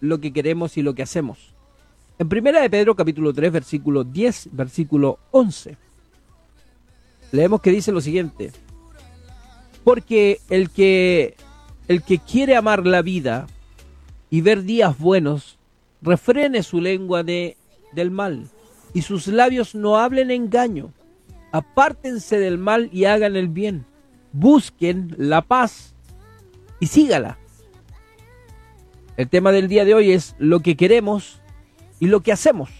lo que queremos y lo que hacemos. En primera de Pedro capítulo 3 versículo 10 versículo 11 leemos que dice lo siguiente: Porque el que el que quiere amar la vida y ver días buenos, refrene su lengua de del mal y sus labios no hablen engaño. Apártense del mal y hagan el bien. Busquen la paz y sígala. El tema del día de hoy es lo que queremos y lo que hacemos.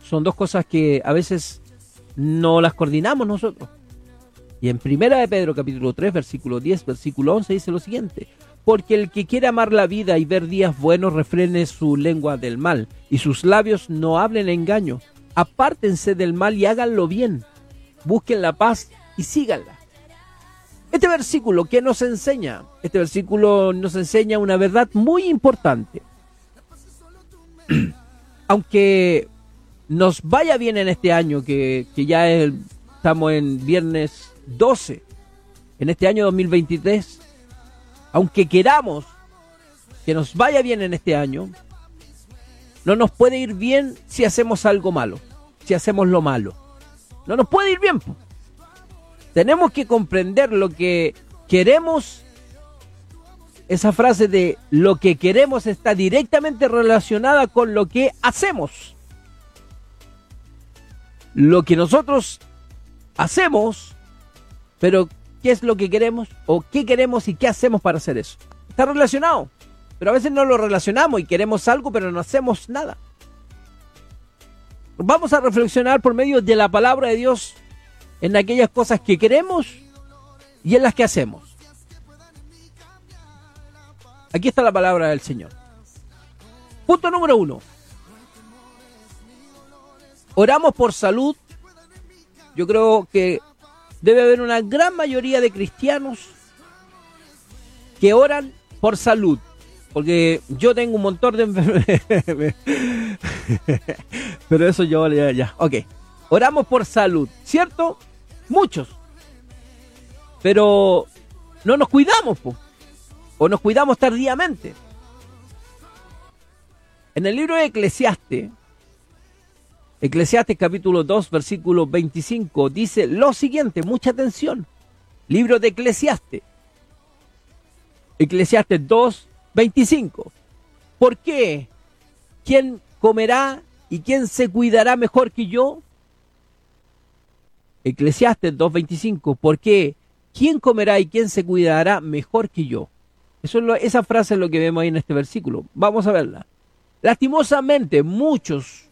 Son dos cosas que a veces no las coordinamos nosotros. Y en Primera de Pedro capítulo 3 versículo 10 versículo 11 dice lo siguiente: porque el que quiere amar la vida y ver días buenos refrene su lengua del mal, y sus labios no hablen engaño. Apártense del mal y háganlo bien. Busquen la paz y síganla. Este versículo, ¿qué nos enseña? Este versículo nos enseña una verdad muy importante. Aunque nos vaya bien en este año, que, ya estamos en viernes 12, en este año 2023, aunque queramos que nos vaya bien en este año, no nos puede ir bien si hacemos algo malo, si hacemos lo malo. No nos puede ir bien. Tenemos que comprender lo que queremos. Esa frase de lo que queremos está directamente relacionada con lo que hacemos. Lo que nosotros hacemos, pero qué es lo que queremos o qué queremos y qué hacemos para hacer eso. Está relacionado, pero a veces no lo relacionamos y queremos algo pero no hacemos nada. Vamos a reflexionar por medio de la palabra de Dios en aquellas cosas que queremos y en las que hacemos. Aquí está la palabra del Señor. Punto número uno. Oramos por salud. Yo creo que debe haber una gran mayoría de cristianos que oran por salud. Porque yo tengo un montón de enfermedades. Pero eso yo ya, ya. Ok. Oramos por salud, ¿cierto? Muchos. Pero no nos cuidamos, o nos cuidamos tardíamente. En el libro de Eclesiastes, Eclesiastes capítulo 2, versículo 25 dice lo siguiente, mucha atención. Libro de Eclesiastes. Eclesiastes 2, 25. ¿Por qué? ¿Quién comerá y quién se cuidará mejor que yo? Eclesiastes 2.25, ¿por qué? ¿Quién comerá y quién se cuidará mejor que yo? Eso es esa frase es lo que vemos ahí en este versículo. Vamos a verla. Lastimosamente, muchos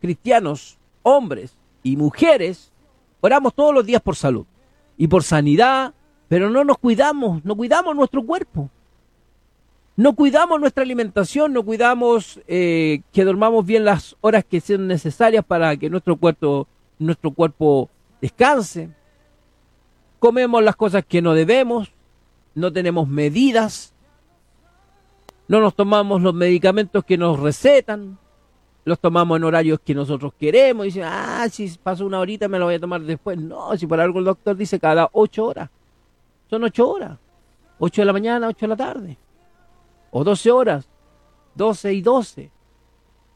cristianos, hombres y mujeres, oramos todos los días por salud y por sanidad, pero no nos cuidamos, no cuidamos nuestro cuerpo. No cuidamos nuestra alimentación, no cuidamos eh, que dormamos bien las horas que sean necesarias para que nuestro cuerpo, nuestro cuerpo descanse. Comemos las cosas que no debemos, no tenemos medidas, no nos tomamos los medicamentos que nos recetan, los tomamos en horarios que nosotros queremos. Y dicen, ah, si paso una horita me lo voy a tomar después. No, si por algo el doctor dice cada ocho horas. Son ocho horas. Ocho de la mañana, ocho de la tarde. O doce horas. Doce y doce.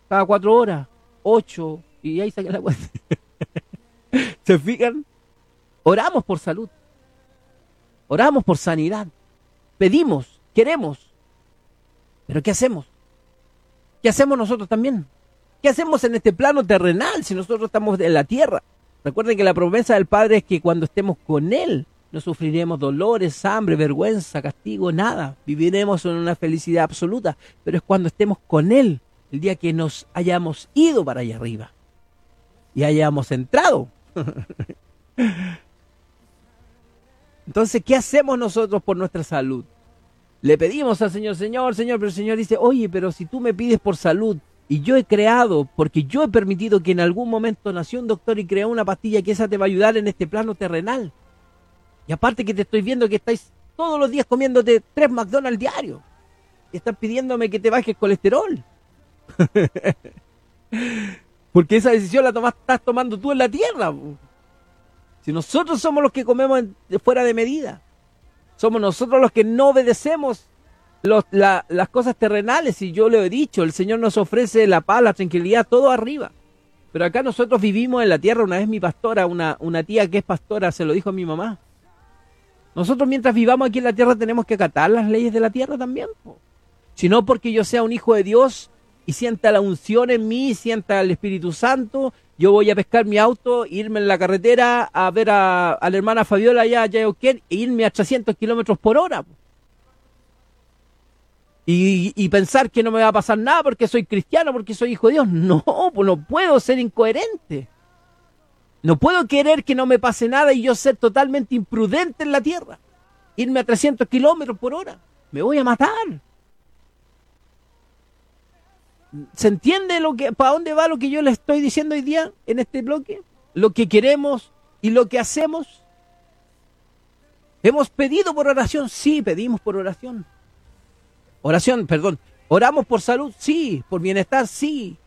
Cada cuatro horas. Ocho. Y ahí saca la cuenta. ¿Se fijan? Oramos por salud. Oramos por sanidad. Pedimos, queremos. Pero ¿qué hacemos? ¿Qué hacemos nosotros también? ¿Qué hacemos en este plano terrenal si nosotros estamos en la tierra? Recuerden que la promesa del Padre es que cuando estemos con Él no sufriremos dolores, hambre, vergüenza, castigo, nada. Viviremos en una felicidad absoluta. Pero es cuando estemos con Él, el día que nos hayamos ido para allá arriba y hayamos entrado. Entonces, ¿qué hacemos nosotros por nuestra salud? Le pedimos al Señor, Señor, Señor, pero el Señor dice, oye, pero si tú me pides por salud, y yo he creado, porque yo he permitido que en algún momento nació un doctor y creó una pastilla que esa te va a ayudar en este plano terrenal. Y aparte que te estoy viendo que estáis todos los días comiéndote tres McDonald's diarios. Y estás pidiéndome que te bajes colesterol. porque esa decisión la estás tomando tú en la tierra. Si nosotros somos los que comemos fuera de medida. Somos nosotros los que no obedecemos las cosas terrenales, y yo lo he dicho, el Señor nos ofrece la paz, la tranquilidad, todo arriba. Pero acá nosotros vivimos en la tierra, una vez mi pastora, una, una tía que es pastora, se lo dijo a mi mamá. Nosotros mientras vivamos aquí en la tierra tenemos que acatar las leyes de la tierra también. Si no porque yo sea un hijo de Dios y sienta la unción en mí, sienta el Espíritu Santo, yo voy a pescar mi auto, irme en la carretera a ver a, la hermana Fabiola allá, allá e irme a 300 kilómetros por hora. Y, pensar que no me va a pasar nada porque soy cristiano, porque soy hijo de Dios. No, pues no puedo ser incoherente. No puedo querer que no me pase nada y yo ser totalmente imprudente en la tierra. Irme a 300 kilómetros por hora. Me voy a matar. ¿Se entiende lo que, para dónde va lo que yo le estoy diciendo hoy día en este bloque? Lo que queremos y lo que hacemos. ¿Hemos pedido por oración? Sí, pedimos por oración. Oración, perdón. ¿Oramos por salud? Sí. ¿Por bienestar? Sí.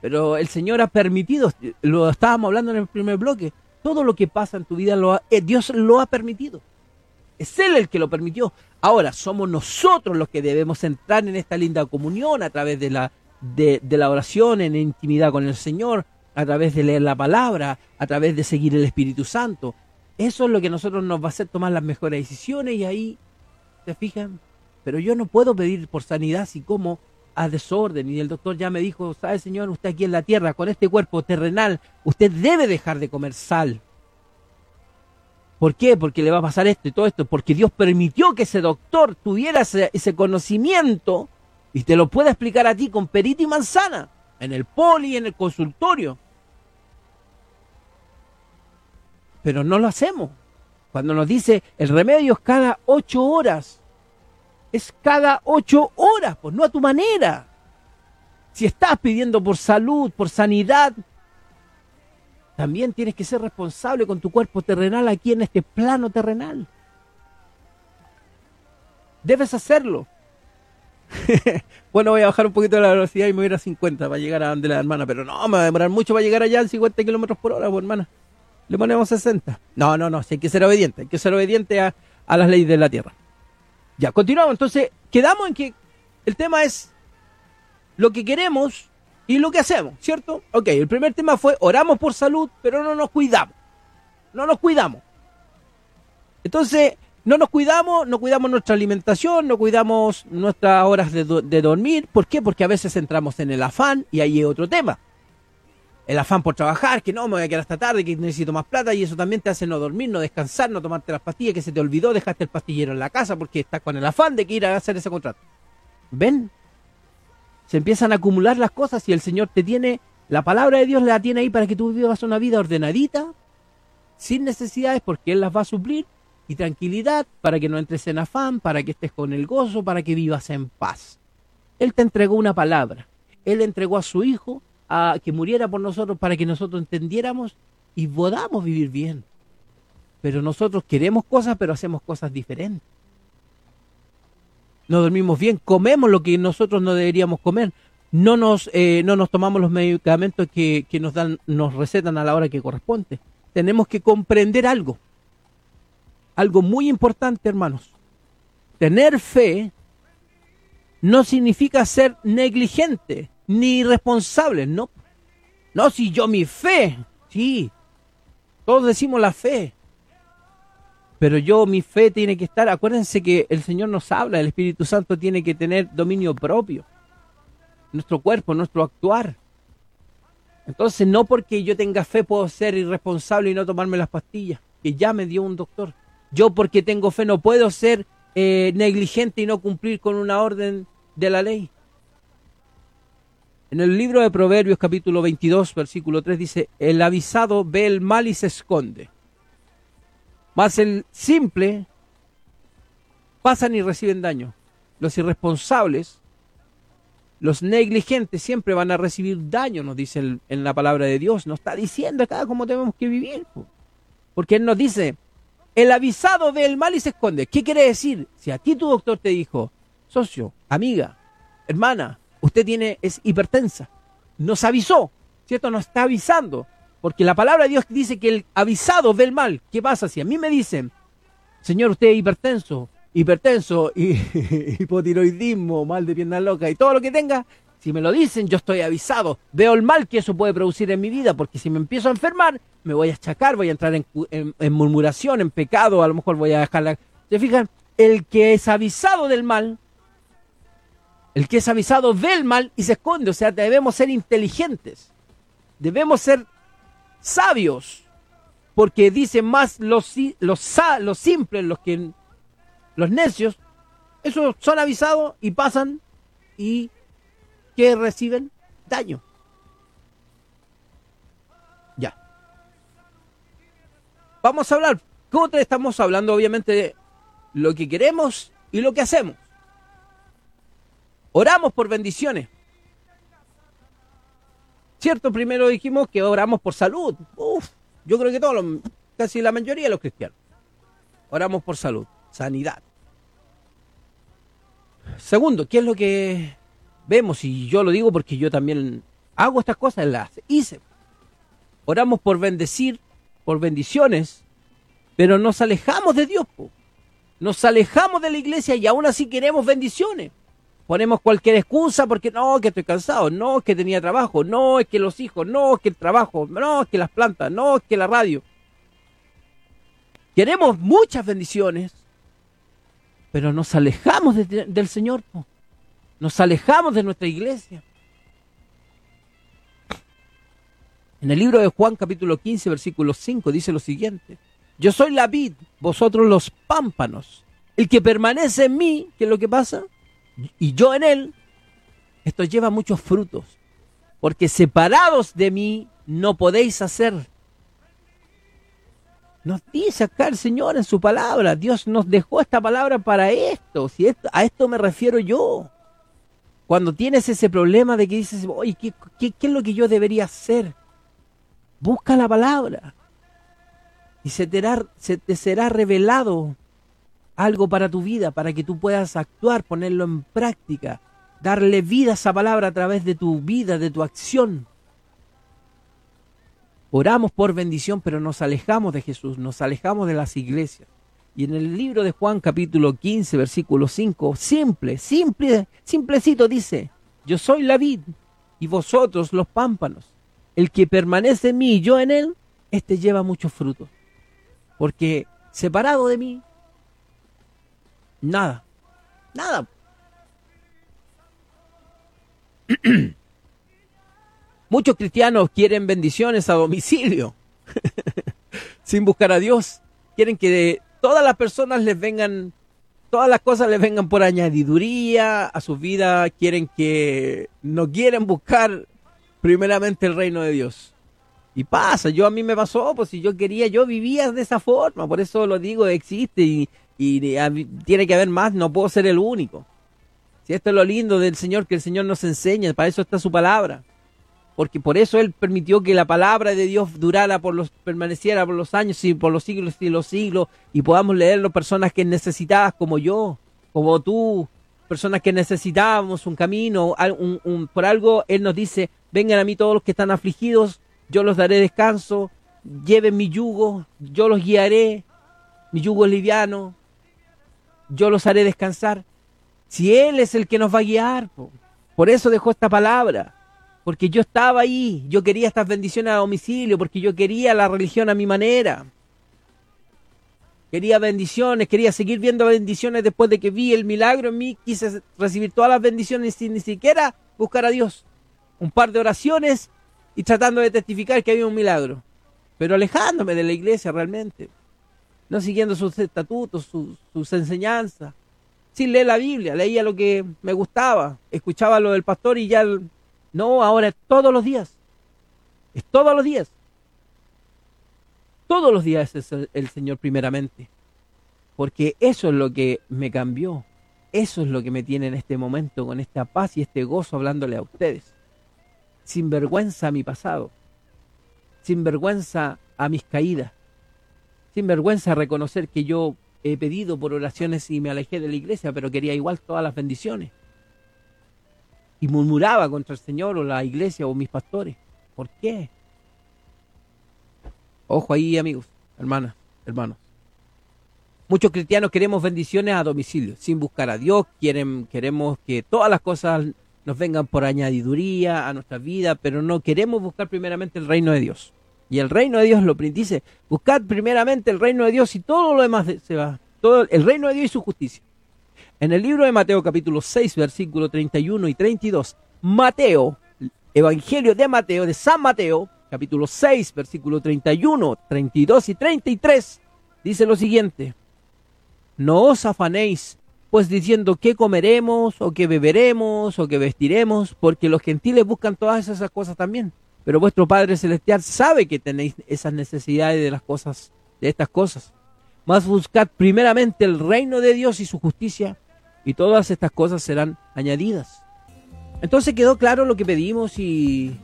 Pero el Señor ha permitido, lo estábamos hablando en el primer bloque, todo lo que pasa en tu vida, lo eh, Dios lo ha permitido. Es Él el que lo permitió. Ahora, somos nosotros los que debemos entrar en esta linda comunión a través de la, de, la oración, en intimidad con el Señor, a través de leer la palabra, a través de seguir el Espíritu Santo. Eso es lo que a nosotros nos va a hacer tomar las mejores decisiones y ahí, ¿se fijan? Pero yo no puedo pedir por sanidad si como a desorden. Y el doctor ya me dijo, sabe señor, usted aquí en la tierra, con este cuerpo terrenal, usted debe dejar de comer sal. ¿Por qué? Porque le va a pasar esto y todo esto. Porque Dios permitió que ese doctor tuviera ese, conocimiento y te lo pueda explicar a ti con perita y manzana, en el poli, en el consultorio. Pero no lo hacemos. Cuando nos dice el remedio es cada ocho horas es cada ocho horas, pues no a tu manera. Si estás pidiendo por salud, por sanidad, también tienes que ser responsable con tu cuerpo terrenal aquí en este plano terrenal. Debes hacerlo. bueno, voy a bajar un poquito la velocidad y me voy a ir a 50 para llegar a donde la hermana, pero no, me va a demorar mucho para llegar allá en 50 kilómetros por hora, pues hermana. Le ponemos 60. No, no, no, si hay que ser obediente, hay que ser obediente a, a las leyes de la tierra. Ya, continuamos. Entonces, quedamos en que el tema es lo que queremos y lo que hacemos, ¿cierto? Ok, el primer tema fue oramos por salud, pero no nos cuidamos. No nos cuidamos. Entonces, no nos cuidamos, no cuidamos nuestra alimentación, no cuidamos nuestras horas de, dormir. ¿Por qué? Porque a veces entramos en el afán y ahí es otro tema el afán por trabajar, que no, me voy a quedar hasta tarde, que necesito más plata, y eso también te hace no dormir, no descansar, no tomarte las pastillas, que se te olvidó, dejaste el pastillero en la casa porque estás con el afán de que ir a hacer ese contrato. ¿Ven? Se empiezan a acumular las cosas y el Señor te tiene, la palabra de Dios la tiene ahí para que tú vivas una vida ordenadita, sin necesidades, porque Él las va a suplir, y tranquilidad, para que no entres en afán, para que estés con el gozo, para que vivas en paz. Él te entregó una palabra, Él entregó a su Hijo, a que muriera por nosotros para que nosotros entendiéramos y podamos vivir bien. Pero nosotros queremos cosas, pero hacemos cosas diferentes. No dormimos bien, comemos lo que nosotros no deberíamos comer. No nos, eh, no nos tomamos los medicamentos que, que nos dan, nos recetan a la hora que corresponde. Tenemos que comprender algo. Algo muy importante, hermanos. Tener fe no significa ser negligente ni irresponsables, no. No, si yo mi fe, sí, todos decimos la fe, pero yo mi fe tiene que estar, acuérdense que el Señor nos habla, el Espíritu Santo tiene que tener dominio propio, nuestro cuerpo, nuestro actuar. Entonces, no porque yo tenga fe puedo ser irresponsable y no tomarme las pastillas, que ya me dio un doctor. Yo porque tengo fe no puedo ser eh, negligente y no cumplir con una orden de la ley. En el libro de Proverbios capítulo 22, versículo 3 dice, el avisado ve el mal y se esconde. Mas el simple pasan y reciben daño. Los irresponsables, los negligentes siempre van a recibir daño, nos dice en la palabra de Dios. Nos está diciendo acá cómo tenemos que vivir. Porque Él nos dice, el avisado ve el mal y se esconde. ¿Qué quiere decir? Si a ti tu doctor te dijo, socio, amiga, hermana, usted tiene, es hipertensa. Nos avisó, ¿cierto? Nos está avisando. Porque la palabra de Dios dice que el avisado ve el mal. ¿Qué pasa si a mí me dicen, Señor, usted es hipertenso, hipertenso, y, hipotiroidismo, mal de pierna loca y todo lo que tenga, si me lo dicen, yo estoy avisado. Veo el mal que eso puede producir en mi vida, porque si me empiezo a enfermar, me voy a achacar, voy a entrar en, murmuración, en pecado, a lo mejor voy a dejar la... ¿Se fijan? El que es avisado del mal, el que es avisado ve el mal y se esconde. O sea, debemos ser inteligentes. Debemos ser sabios. Porque dicen más los, los, los simples, los que los necios, esos son avisados y pasan y que reciben daño. Ya. Vamos a hablar. ¿Cómo estamos hablando? Obviamente de lo que queremos y lo que hacemos. Oramos por bendiciones. Cierto, primero dijimos que oramos por salud. Uf, yo creo que todos, casi la mayoría de los cristianos. Oramos por salud, sanidad. Segundo, ¿qué es lo que vemos? Y yo lo digo porque yo también hago estas cosas, las hice. Oramos por bendecir, por bendiciones, pero nos alejamos de Dios. Nos alejamos de la iglesia y aún así queremos bendiciones. Ponemos cualquier excusa porque no, que estoy cansado, no, que tenía trabajo, no, es que los hijos, no, que el trabajo, no, es que las plantas, no, es que la radio. Queremos muchas bendiciones, pero nos alejamos del Señor, nos alejamos de nuestra iglesia. En el libro de Juan capítulo 15 versículo 5 dice lo siguiente, yo soy la vid, vosotros los pámpanos, el que permanece en mí, ¿qué es lo que pasa? Y yo en él, esto lleva muchos frutos, porque separados de mí no podéis hacer nos dice acá el Señor en su palabra. Dios nos dejó esta palabra para esto. Si a esto me refiero yo. Cuando tienes ese problema de que dices, oye, ¿qué, qué, es lo que yo debería hacer? Busca la palabra. Y se se te será revelado algo para tu vida, para que tú puedas actuar, ponerlo en práctica, darle vida a esa palabra a través de tu vida, de tu acción. Oramos por bendición, pero nos alejamos de Jesús, nos alejamos de las iglesias. Y en el libro de Juan capítulo 15, versículo 5, simple, simple, simplecito dice, yo soy la vid y vosotros los pámpanos. El que permanece en mí y yo en él, este lleva muchos frutos. Porque separado de mí, nada, nada. Muchos cristianos quieren bendiciones a domicilio, sin buscar a Dios. Quieren que todas las personas les vengan, todas las cosas les vengan por añadiduría a su vida. Quieren que no quieren buscar primeramente el reino de Dios. Y pasa, yo a mí me pasó, pues si yo quería, yo vivía de esa forma, por eso lo digo, existe y, y tiene que haber más, no puedo ser el único. Si esto es lo lindo del Señor, que el Señor nos enseña, para eso está su palabra porque por eso él permitió que la palabra de Dios durara por los permaneciera por los años y por los siglos y los siglos y podamos leerlo personas que necesitadas como yo, como tú, personas que necesitábamos un camino, por algo él nos dice, vengan a mí todos los que están afligidos, yo los daré descanso, lleven mi yugo, yo los guiaré, mi yugo es liviano, yo los haré descansar. Si él es el que nos va a guiar, por eso dejó esta palabra porque yo estaba ahí, yo quería estas bendiciones a domicilio, porque yo quería la religión a mi manera. Quería bendiciones, quería seguir viendo bendiciones después de que vi el milagro en mí, quise recibir todas las bendiciones sin ni siquiera buscar a Dios. Un par de oraciones y tratando de testificar que había un milagro, pero alejándome de la iglesia realmente, no siguiendo sus estatutos, sus, enseñanzas, sin leer la Biblia, leía lo que me gustaba, escuchaba lo del pastor y ya no, ahora es todos los días. Es todos los días. Todos los días es el, Señor primeramente. Porque eso es lo que me cambió. Eso es lo que me tiene en este momento con esta paz y este gozo hablándole a ustedes. Sin vergüenza a mi pasado. Sin vergüenza a mis caídas. Sin vergüenza reconocer que yo he pedido por oraciones y me alejé de la iglesia, pero quería igual todas las bendiciones y murmuraba contra el Señor o la iglesia o mis pastores. ¿Por qué? Ojo ahí, amigos, hermanas, hermanos. Muchos cristianos queremos bendiciones a domicilio, sin buscar a Dios, quieren, queremos que todas las cosas nos vengan por añadiduría a nuestra vida, pero no queremos buscar primeramente el reino de Dios. Y el reino de Dios lo dice, buscad primeramente el reino de Dios y todo lo demás se va. Todo el reino de Dios y su justicia. En el libro de Mateo capítulo 6, versículo 31 y 32, Mateo, Evangelio de Mateo, de San Mateo, capítulo 6, versículo 31, 32 y 33, dice lo siguiente no os afanéis, pues diciendo qué comeremos, o qué beberemos, o qué vestiremos, porque los gentiles buscan todas esas cosas también. Pero vuestro Padre Celestial sabe que tenéis esas necesidades de las cosas, de estas cosas. Mas buscad primeramente el reino de Dios y su justicia, y todas estas cosas serán añadidas. Entonces quedó claro lo que pedimos y,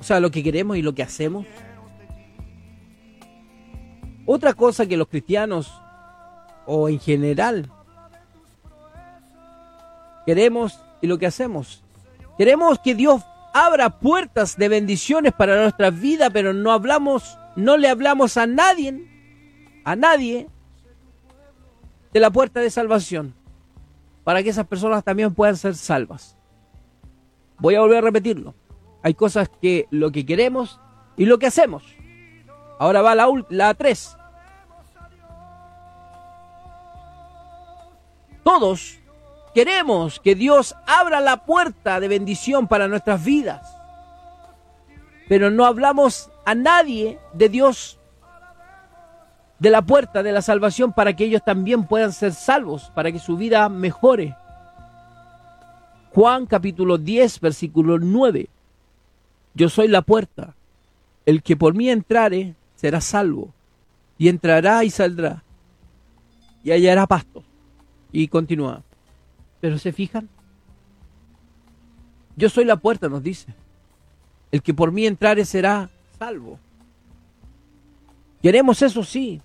o sea, lo que queremos y lo que hacemos. Otra cosa que los cristianos o en general. Queremos y lo que hacemos. Queremos que Dios abra puertas de bendiciones para nuestra vida, pero no hablamos, no le hablamos a nadie, a nadie de la puerta de salvación, para que esas personas también puedan ser salvas. Voy a volver a repetirlo. Hay cosas que lo que queremos y lo que hacemos. Ahora va la, la 3. Todos queremos que Dios abra la puerta de bendición para nuestras vidas. Pero no hablamos a nadie de Dios, de la puerta de la salvación para que ellos también puedan ser salvos, para que su vida mejore. Juan capítulo 10, versículo 9. Yo soy la puerta. El que por mí entrare será salvo, y entrará y saldrá, y hallará pasto. Y continúa. Pero se fijan. Yo soy la puerta, nos dice. El que por mí entrare será salvo. Queremos eso, sí.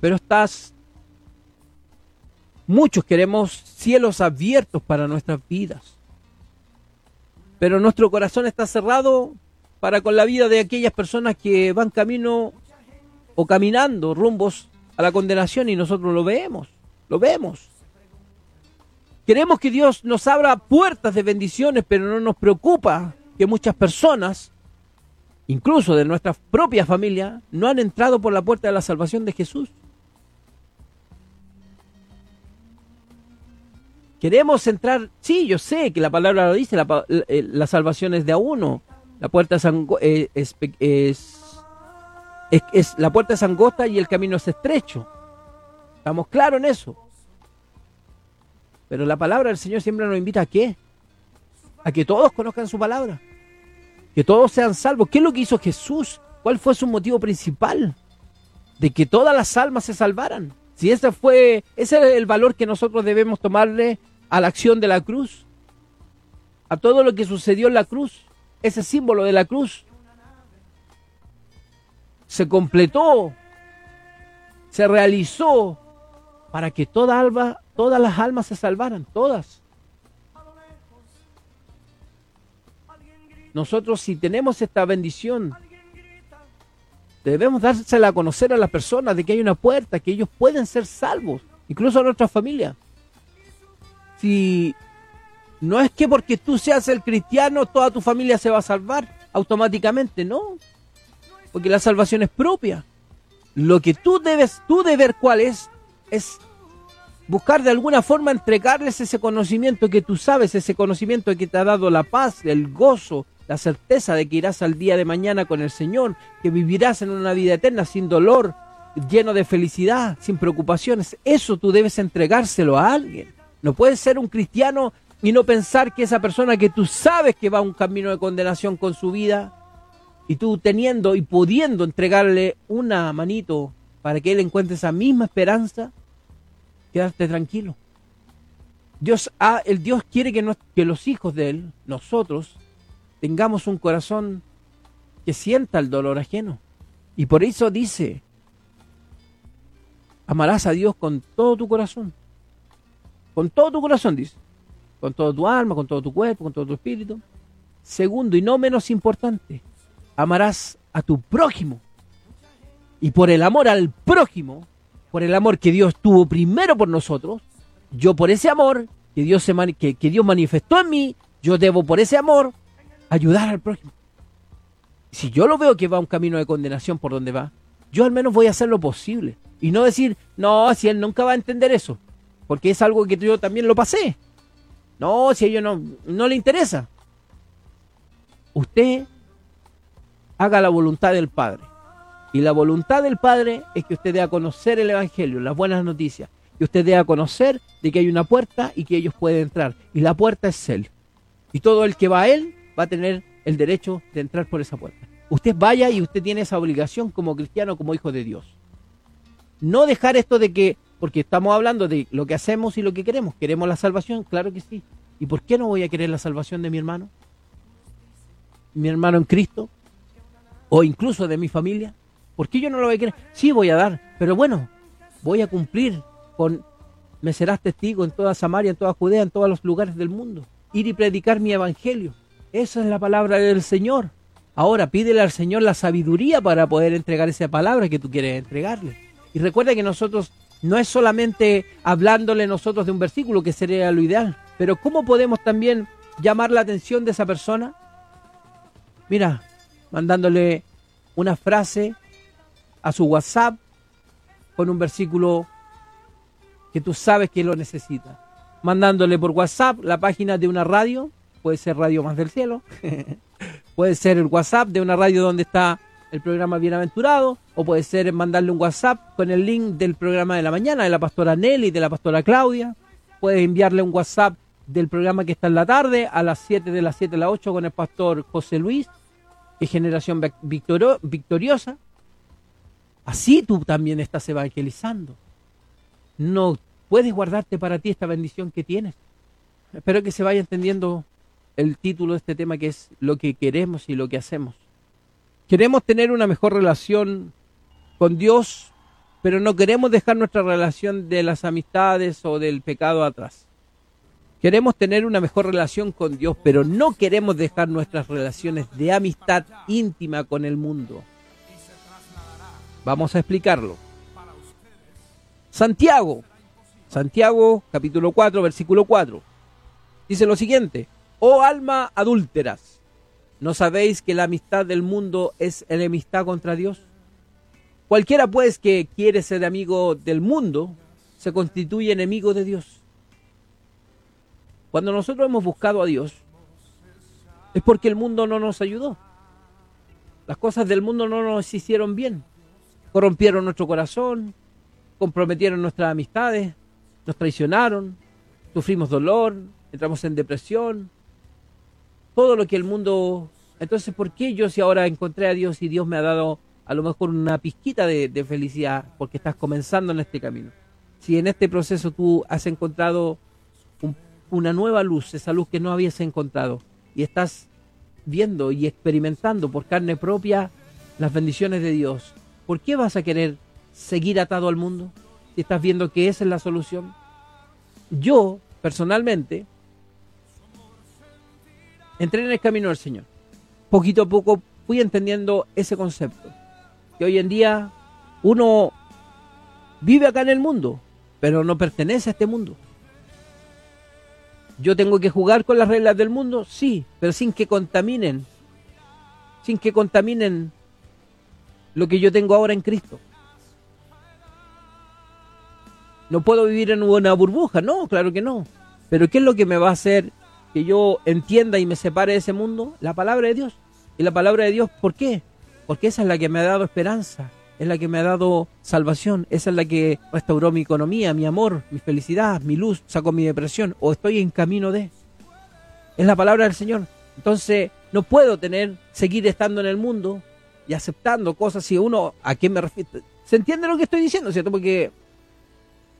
Pero estás... Muchos queremos cielos abiertos para nuestras vidas. Pero nuestro corazón está cerrado para con la vida de aquellas personas que van camino o caminando rumbos a la condenación y nosotros lo vemos, lo vemos. Queremos que Dios nos abra puertas de bendiciones, pero no nos preocupa que muchas personas, incluso de nuestra propia familia, no han entrado por la puerta de la salvación de Jesús. Queremos entrar, sí, yo sé que la palabra lo dice, la, salvación es de a uno, la puerta es, es es, la puerta es angosta y el camino es estrecho. Estamos claros en eso. Pero la palabra del Señor siempre nos invita a qué? A que todos conozcan su palabra. Que todos sean salvos. ¿Qué es lo que hizo Jesús? ¿Cuál fue su motivo principal? De que todas las almas se salvaran. Si ese fue, ese es el valor que nosotros debemos tomarle a la acción de la cruz. A todo lo que sucedió en la cruz. Ese símbolo de la cruz se completó, se realizó para que toda alma, todas las almas se salvaran, todas. Nosotros si tenemos esta bendición, debemos dársela a conocer a las personas de que hay una puerta, que ellos pueden ser salvos, incluso a nuestra familia. Si no es que porque tú seas el cristiano, toda tu familia se va a salvar automáticamente, no porque la salvación es propia. Lo que tú debes, tu deber cuál es, es buscar de alguna forma entregarles ese conocimiento que tú sabes, ese conocimiento que te ha dado la paz, el gozo, la certeza de que irás al día de mañana con el Señor, que vivirás en una vida eterna sin dolor, lleno de felicidad, sin preocupaciones. Eso tú debes entregárselo a alguien. No puedes ser un cristiano y no pensar que esa persona que tú sabes que va a un camino de condenación con su vida, y tú teniendo y pudiendo entregarle una manito para que él encuentre esa misma esperanza, quedarte tranquilo. Dios, ah, el Dios quiere que, que los hijos de Él, nosotros, tengamos un corazón que sienta el dolor ajeno. Y por eso dice, amarás a Dios con todo tu corazón. Con todo tu corazón, dice. Con todo tu alma, con todo tu cuerpo, con todo tu espíritu. Segundo, y no menos importante, amarás a tu prójimo Y por el amor al prójimo, por el amor que Dios tuvo primero por nosotros, yo por ese amor que Dios, se que, que Dios manifestó en mí, yo debo por ese amor ayudar al prójimo. Si yo lo veo que va un camino de condenación por donde va, yo al menos voy a hacer lo posible. Y no decir, no, si él nunca va a entender eso, porque es algo que yo también lo pasé. No, si a ellos no, no le interesa. Usted haga la voluntad del Padre. Y la voluntad del Padre es que usted dé a conocer el Evangelio, las buenas noticias. Que usted dé a conocer de que hay una puerta y que ellos pueden entrar. Y la puerta es Él. Y todo el que va a Él va a tener el derecho de entrar por esa puerta. Usted vaya y usted tiene esa obligación como cristiano, como hijo de Dios. No dejar esto de que, porque estamos hablando de lo que hacemos y lo que queremos. ¿Queremos la salvación? Claro que sí. ¿Y por qué no voy a querer la salvación de mi hermano? Mi hermano en Cristo. O incluso de mi familia. ¿Por qué yo no lo voy a querer? Sí voy a dar, pero bueno, voy a cumplir con, me serás testigo en toda Samaria, en toda Judea, en todos los lugares del mundo. Ir y predicar mi evangelio. Esa es la palabra del Señor. Ahora pídele al Señor la sabiduría para poder entregar esa palabra que tú quieres entregarle. Y recuerda que nosotros no es solamente hablándole nosotros de un versículo, que sería lo ideal, pero ¿cómo podemos también llamar la atención de esa persona? Mira, mandándole una frase a su WhatsApp con un versículo que tú sabes que lo necesita. Mandándole por WhatsApp la página de una radio, puede ser Radio Más del Cielo, puede ser el WhatsApp de una radio donde está el programa Bienaventurado, o puede ser mandarle un WhatsApp con el link del programa de la mañana de la pastora Nelly, de la pastora Claudia. Puedes enviarle un WhatsApp del programa que está en la tarde, a las 7 de las 7 a las 8 con el pastor José Luis, que Generación Victoriosa. Así tú también estás evangelizando. No puedes guardarte para ti esta bendición que tienes. Espero que se vaya entendiendo el título de este tema que es lo que queremos y lo que hacemos. Queremos tener una mejor relación con Dios, pero no queremos dejar nuestra relación de las amistades o del pecado atrás. Queremos tener una mejor relación con Dios, pero no queremos dejar nuestras relaciones de amistad íntima con el mundo. Vamos a explicarlo. Santiago, Santiago capítulo 4, versículo 4. Dice lo siguiente, oh alma adúlteras, ¿no sabéis que la amistad del mundo es enemistad contra Dios? Cualquiera pues que quiere ser amigo del mundo, se constituye enemigo de Dios. Cuando nosotros hemos buscado a Dios, es porque el mundo no nos ayudó. Las cosas del mundo no nos hicieron bien corrompieron nuestro corazón, comprometieron nuestras amistades, nos traicionaron, sufrimos dolor, entramos en depresión, todo lo que el mundo... Entonces, ¿por qué yo si ahora encontré a Dios y Dios me ha dado a lo mejor una pizquita de, felicidad porque estás comenzando en este camino? Si en este proceso tú has encontrado una nueva luz, esa luz que no habías encontrado, y estás viendo y experimentando por carne propia las bendiciones de Dios, ¿por qué vas a querer seguir atado al mundo si estás viendo que esa es la solución? Yo, personalmente, entré en el camino del Señor. Poquito a poco fui entendiendo ese concepto. Que hoy en día uno vive acá en el mundo, pero no pertenece a este mundo. Yo tengo que jugar con las reglas del mundo, sí, pero sin que contaminen, sin que contaminen lo que yo tengo ahora en Cristo. No puedo vivir en una burbuja, no, claro que no. Pero ¿qué es lo que me va a hacer que yo entienda y me separe de ese mundo? La palabra de Dios. Y la palabra de Dios, ¿por qué? Porque esa es la que me ha dado esperanza, es la que me ha dado salvación, esa es la que restauró mi economía, mi amor, mi felicidad, mi luz, sacó mi depresión, o estoy en camino de. Es la palabra del Señor. Entonces, no puedo tener, seguir estando en el mundo y aceptando cosas si uno, ¿a qué me refiero? ¿Se entiende lo que estoy diciendo, cierto? Porque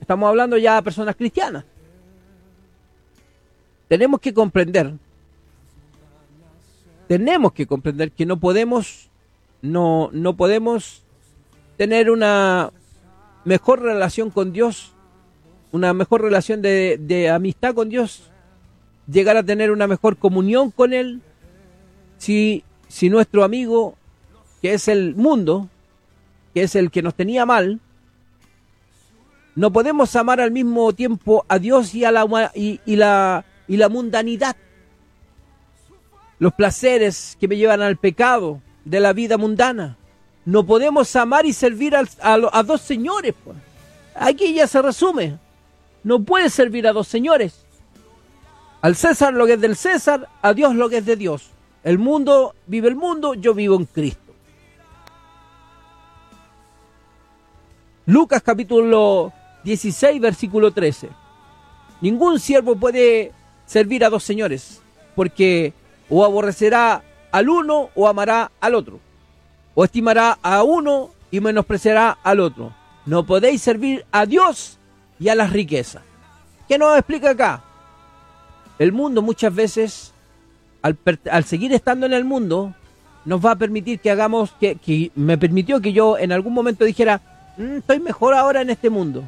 estamos hablando ya de personas cristianas. Tenemos que comprender, tenemos que comprender que no podemos, no, no podemos tener una mejor relación con Dios, una mejor relación de, de amistad con Dios, llegar a tener una mejor comunión con Él, si, si nuestro amigo que es el mundo, que es el que nos tenía mal, no podemos amar al mismo tiempo a Dios y a la, y, la, y la mundanidad. Los placeres que me llevan al pecado de la vida mundana. No podemos amar y servir a, a, dos señores. Pues. Aquí ya se resume. No puedes servir a dos señores. Al César lo que es del César, a Dios lo que es de Dios. El mundo vive el mundo, yo vivo en Cristo. Lucas capítulo 16, versículo 13. Ningún siervo puede servir a dos señores, porque o aborrecerá al uno o amará al otro, o estimará a uno y menospreciará al otro. No podéis servir a Dios y a las riquezas. ¿Qué nos explica acá? El mundo muchas veces, al, seguir estando en el mundo, nos va a permitir que hagamos, que, que me permitió que yo en algún momento dijera, mm, estoy mejor ahora en este mundo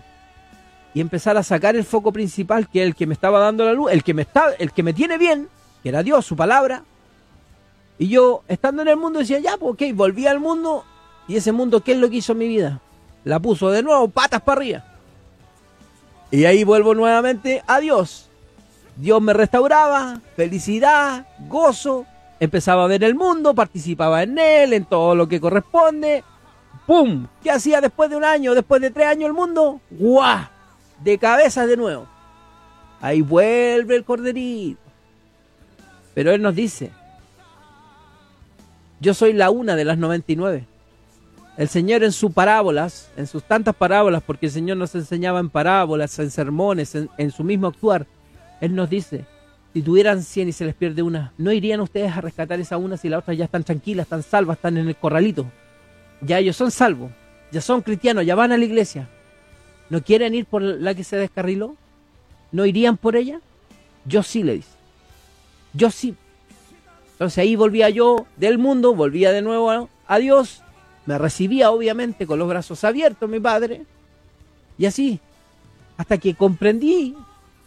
y empezar a sacar el foco principal, que es el que me estaba dando la luz, el que me está, el que me tiene bien, que era Dios, su palabra. Y yo, estando en el mundo, decía, ya, pues ok, volví al mundo, y ese mundo, ¿qué es lo que hizo en mi vida? La puso de nuevo, patas para arriba. Y ahí vuelvo nuevamente a Dios. Dios me restauraba, felicidad, gozo, empezaba a ver el mundo, participaba en él, en todo lo que corresponde. ¡Pum! ¿Qué hacía después de un año, después de tres años el mundo? ¡Guau! de cabeza de nuevo. Ahí vuelve el corderito. Pero Él nos dice, yo soy la una de las 99. El Señor en sus parábolas, en sus tantas parábolas, porque el Señor nos enseñaba en parábolas, en sermones, en, su mismo actuar, Él nos dice, si tuvieran 100 y se les pierde una, ¿no irían ustedes a rescatar esa una si la otra ya están tranquilas, están salvas, están en el corralito? Ya ellos son salvos, ya son cristianos, ya van a la iglesia. ¿No quieren ir por la que se descarriló? ¿No irían por ella? Yo sí, le dice. Yo sí. Entonces ahí volvía yo del mundo, volvía de nuevo a Dios, me recibía obviamente con los brazos abiertos mi padre, y así, hasta que comprendí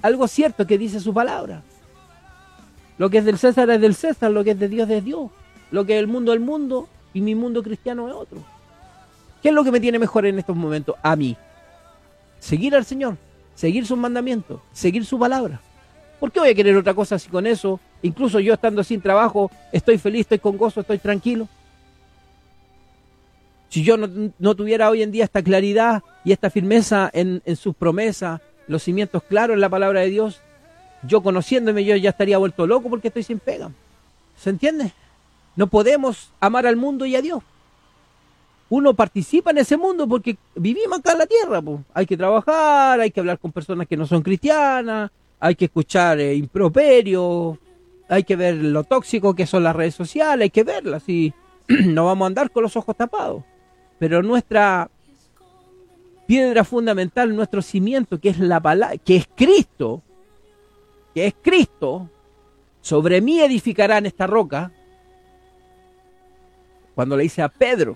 algo cierto que dice su palabra. Lo que es del César es del César, lo que es de Dios es Dios, lo que es el mundo es el mundo y mi mundo cristiano es otro. ¿Qué es lo que me tiene mejor en estos momentos? A mí seguir al Señor, seguir sus mandamientos, seguir su palabra. ¿Por qué voy a querer otra cosa si con eso, incluso yo estando sin trabajo, estoy feliz, estoy con gozo, estoy tranquilo? Si yo no, tuviera hoy en día esta claridad y esta firmeza en, en sus promesas, los cimientos claros en la palabra de Dios, yo conociéndome yo ya estaría vuelto loco porque estoy sin pega. ¿Se entiende? No podemos amar al mundo y a Dios uno participa en ese mundo porque vivimos acá en la tierra. Hay que trabajar, hay que hablar con personas que no son cristianas, hay que escuchar eh, hay que ver lo tóxico que son las redes sociales, hay que verlas y no vamos a andar con los ojos tapados. Pero nuestra piedra fundamental, nuestro cimiento, que es la palabra, que es Cristo, que es Cristo, sobre mí edificarán esta roca. Cuando le dice a Pedro,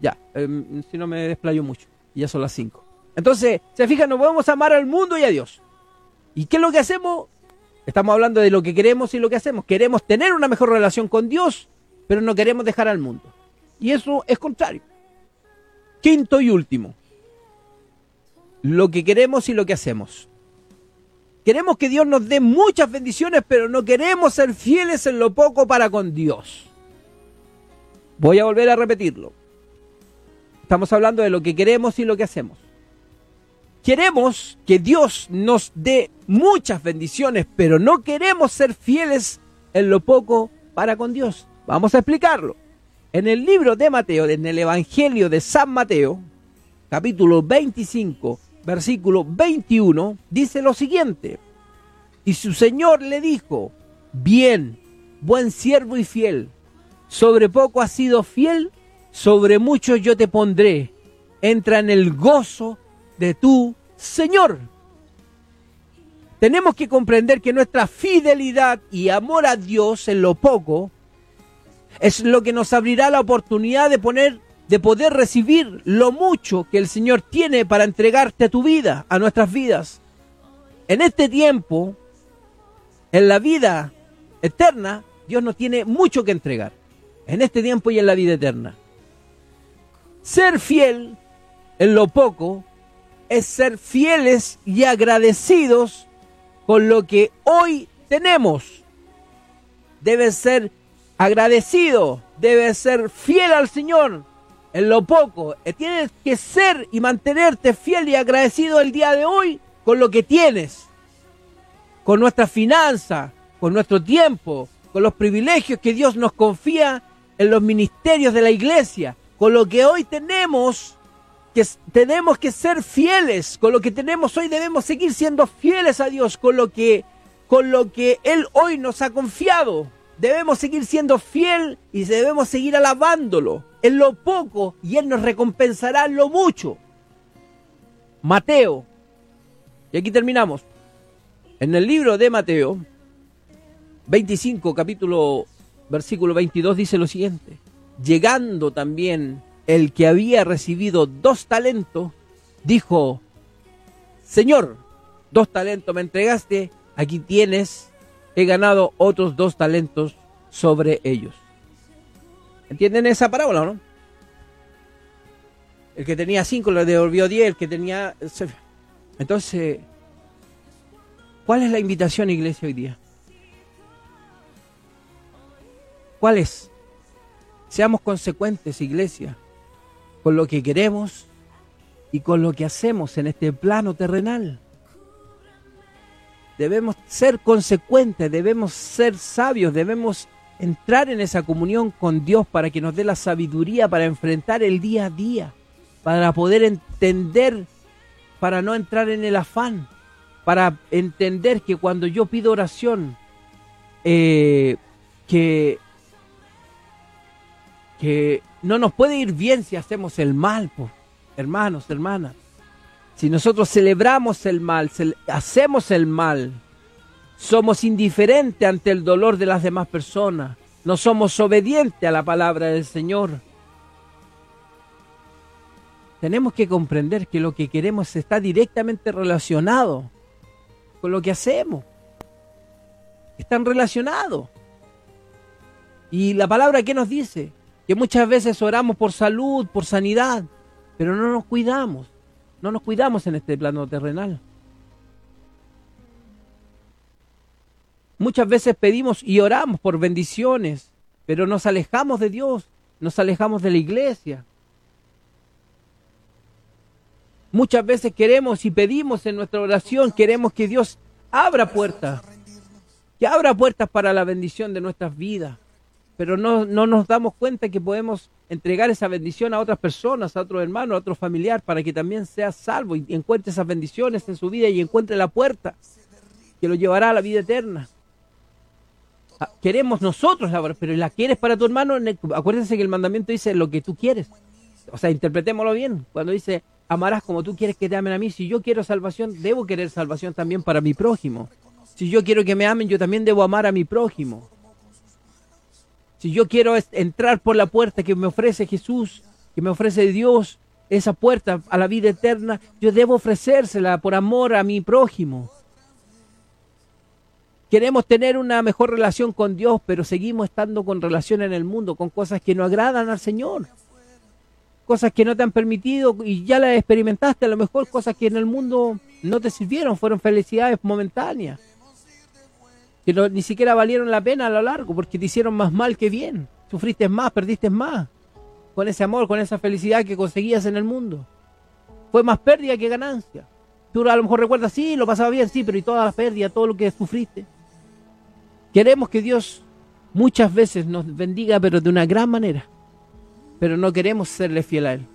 ya, em, si no me desplayo mucho. Ya son las 5. Entonces, se fijan, nos podemos amar al mundo y a Dios. ¿Y qué es lo que hacemos? Estamos hablando de lo que queremos y lo que hacemos. Queremos tener una mejor relación con Dios, pero no queremos dejar al mundo. Y eso es contrario. Quinto y último. Lo que queremos y lo que hacemos. Queremos que Dios nos dé muchas bendiciones, pero no queremos ser fieles en lo poco para con Dios. Voy a volver a repetirlo. Estamos hablando de lo que queremos y lo que hacemos. Queremos que Dios nos dé muchas bendiciones, pero no queremos ser fieles en lo poco para con Dios. Vamos a explicarlo. En el libro de Mateo, en el Evangelio de San Mateo, capítulo 25, versículo 21, dice lo siguiente. Y su Señor le dijo, bien, buen siervo y fiel, sobre poco has sido fiel, sobre mucho yo te pondré, entra en el gozo de tu Señor. Tenemos que comprender que nuestra fidelidad y amor a Dios en lo poco es lo que nos abrirá la oportunidad de poner de poder recibir lo mucho que el Señor tiene para entregarte a tu vida, a nuestras vidas. En este tiempo, en la vida eterna, Dios nos tiene mucho que entregar. En este tiempo y en la vida eterna. Ser fiel en lo poco es ser fieles y agradecidos con lo que hoy tenemos. Debes ser agradecido, debes ser fiel al Señor en lo poco. Tienes que ser y mantenerte fiel y agradecido el día de hoy con lo que tienes, con nuestra finanza, con nuestro tiempo, con los privilegios que Dios nos confía en los ministerios de la iglesia, con lo que hoy tenemos, que tenemos que ser fieles, con lo que tenemos hoy debemos seguir siendo fieles a Dios, con lo que con lo que él hoy nos ha confiado. Debemos seguir siendo fiel y debemos seguir alabándolo en lo poco y él nos recompensará en lo mucho. Mateo. Y aquí terminamos. En el libro de Mateo 25, capítulo versículo 22 dice lo siguiente, llegando también el que había recibido dos talentos, dijo, Señor, dos talentos me entregaste, aquí tienes, he ganado otros dos talentos sobre ellos. ¿Entienden esa parábola, no? El que tenía cinco le devolvió diez, el que tenía... Entonces, ¿cuál es la invitación, iglesia, hoy día? ¿Cuál es? Seamos consecuentes, iglesia, con lo que queremos y con lo que hacemos en este plano terrenal. Debemos ser consecuentes, debemos ser sabios, debemos entrar en esa comunión con Dios para que nos dé la sabiduría para enfrentar el día a día, para poder entender, para no entrar en el afán, para entender que cuando yo pido oración, eh, que que no nos puede ir bien si hacemos el mal, hermanos, hermanas. Si nosotros celebramos el mal, hacemos el mal, somos indiferentes ante el dolor de las demás personas, no somos obedientes a la palabra del Señor. Tenemos que comprender que lo que queremos está directamente relacionado con lo que hacemos. Están relacionados. Y la palabra que nos dice, que muchas veces oramos por salud, por sanidad, pero no nos cuidamos, no nos cuidamos en este plano terrenal. Muchas veces pedimos y oramos por bendiciones, pero nos alejamos de Dios, nos alejamos de la iglesia. Muchas veces queremos y pedimos en nuestra oración, queremos que Dios abra puertas, que abra puertas para la bendición de nuestras vidas pero no, no nos damos cuenta que podemos entregar esa bendición a otras personas, a otro hermano, a otro familiar, para que también sea salvo y encuentre esas bendiciones en su vida y encuentre la puerta que lo llevará a la vida eterna. Ah, queremos nosotros pero la quieres para tu hermano. Acuérdense que el mandamiento dice lo que tú quieres. O sea, interpretémoslo bien. Cuando dice amarás como tú quieres que te amen a mí. Si yo quiero salvación, debo querer salvación también para mi prójimo. Si yo quiero que me amen, yo también debo amar a mi prójimo. Si yo quiero entrar por la puerta que me ofrece Jesús, que me ofrece Dios, esa puerta a la vida eterna, yo debo ofrecérsela por amor a mi prójimo. Queremos tener una mejor relación con Dios, pero seguimos estando con relación en el mundo, con cosas que no agradan al Señor. Cosas que no te han permitido y ya las experimentaste, a lo mejor cosas que en el mundo no te sirvieron, fueron felicidades momentáneas que ni siquiera valieron la pena a lo largo, porque te hicieron más mal que bien. Sufriste más, perdiste más. Con ese amor, con esa felicidad que conseguías en el mundo. Fue más pérdida que ganancia. Tú a lo mejor recuerdas, sí, lo pasaba bien, sí, pero y toda la pérdida, todo lo que sufriste. Queremos que Dios muchas veces nos bendiga, pero de una gran manera. Pero no queremos serle fiel a Él.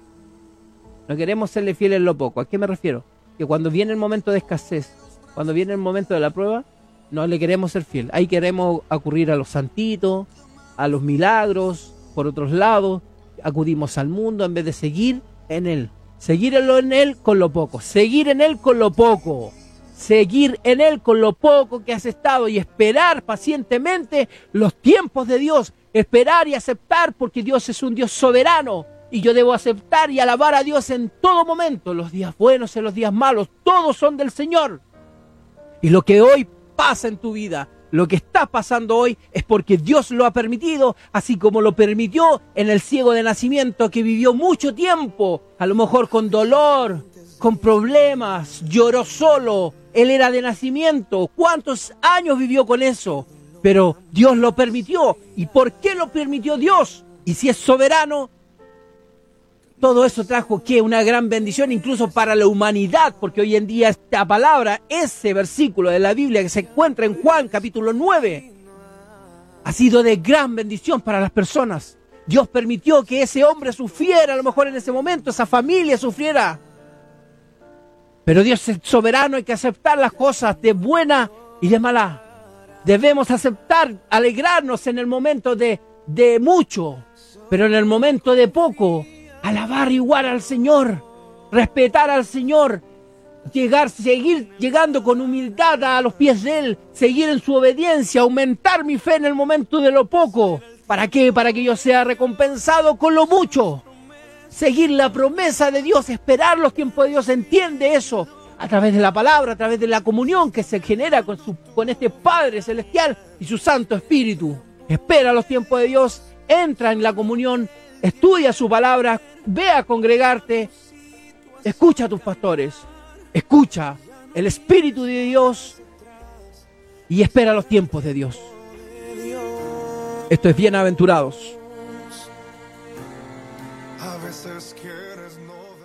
No queremos serle fiel en lo poco. ¿A qué me refiero? Que cuando viene el momento de escasez, cuando viene el momento de la prueba, no le queremos ser fiel. Ahí queremos acurrir a los santitos, a los milagros, por otros lados, acudimos al mundo en vez de seguir en Él. Seguir en Él con lo poco, seguir en Él con lo poco, seguir en Él con lo poco que has estado y esperar pacientemente los tiempos de Dios, esperar y aceptar porque Dios es un Dios soberano y yo debo aceptar y alabar a Dios en todo momento, los días buenos y los días malos, todos son del Señor. Y lo que hoy pasa en tu vida. Lo que está pasando hoy es porque Dios lo ha permitido, así como lo permitió en el ciego de nacimiento que vivió mucho tiempo, a lo mejor con dolor, con problemas, lloró solo, él era de nacimiento. ¿Cuántos años vivió con eso? Pero Dios lo permitió. ¿Y por qué lo permitió Dios? Y si es soberano, todo eso trajo que una gran bendición incluso para la humanidad, porque hoy en día esta palabra, ese versículo de la Biblia que se encuentra en Juan capítulo 9, ha sido de gran bendición para las personas. Dios permitió que ese hombre sufriera, a lo mejor en ese momento, esa familia sufriera. Pero Dios es soberano, hay que aceptar las cosas de buena y de mala. Debemos aceptar, alegrarnos en el momento de, de mucho, pero en el momento de poco, alabar igual al Señor, respetar al Señor, llegar, seguir llegando con humildad a los pies de Él, seguir en su obediencia, aumentar mi fe en el momento de lo poco. ¿Para qué? Para que yo sea recompensado con lo mucho. Seguir la promesa de Dios, esperar los tiempos de Dios, entiende eso a través de la palabra, a través de la comunión que se genera con, su, con este Padre Celestial y su Santo Espíritu. Espera los tiempos de Dios, entra en la comunión, estudia su palabra, ve a congregarte, escucha a tus pastores, escucha el Espíritu de Dios y espera los tiempos de Dios. Esto es bienaventurados.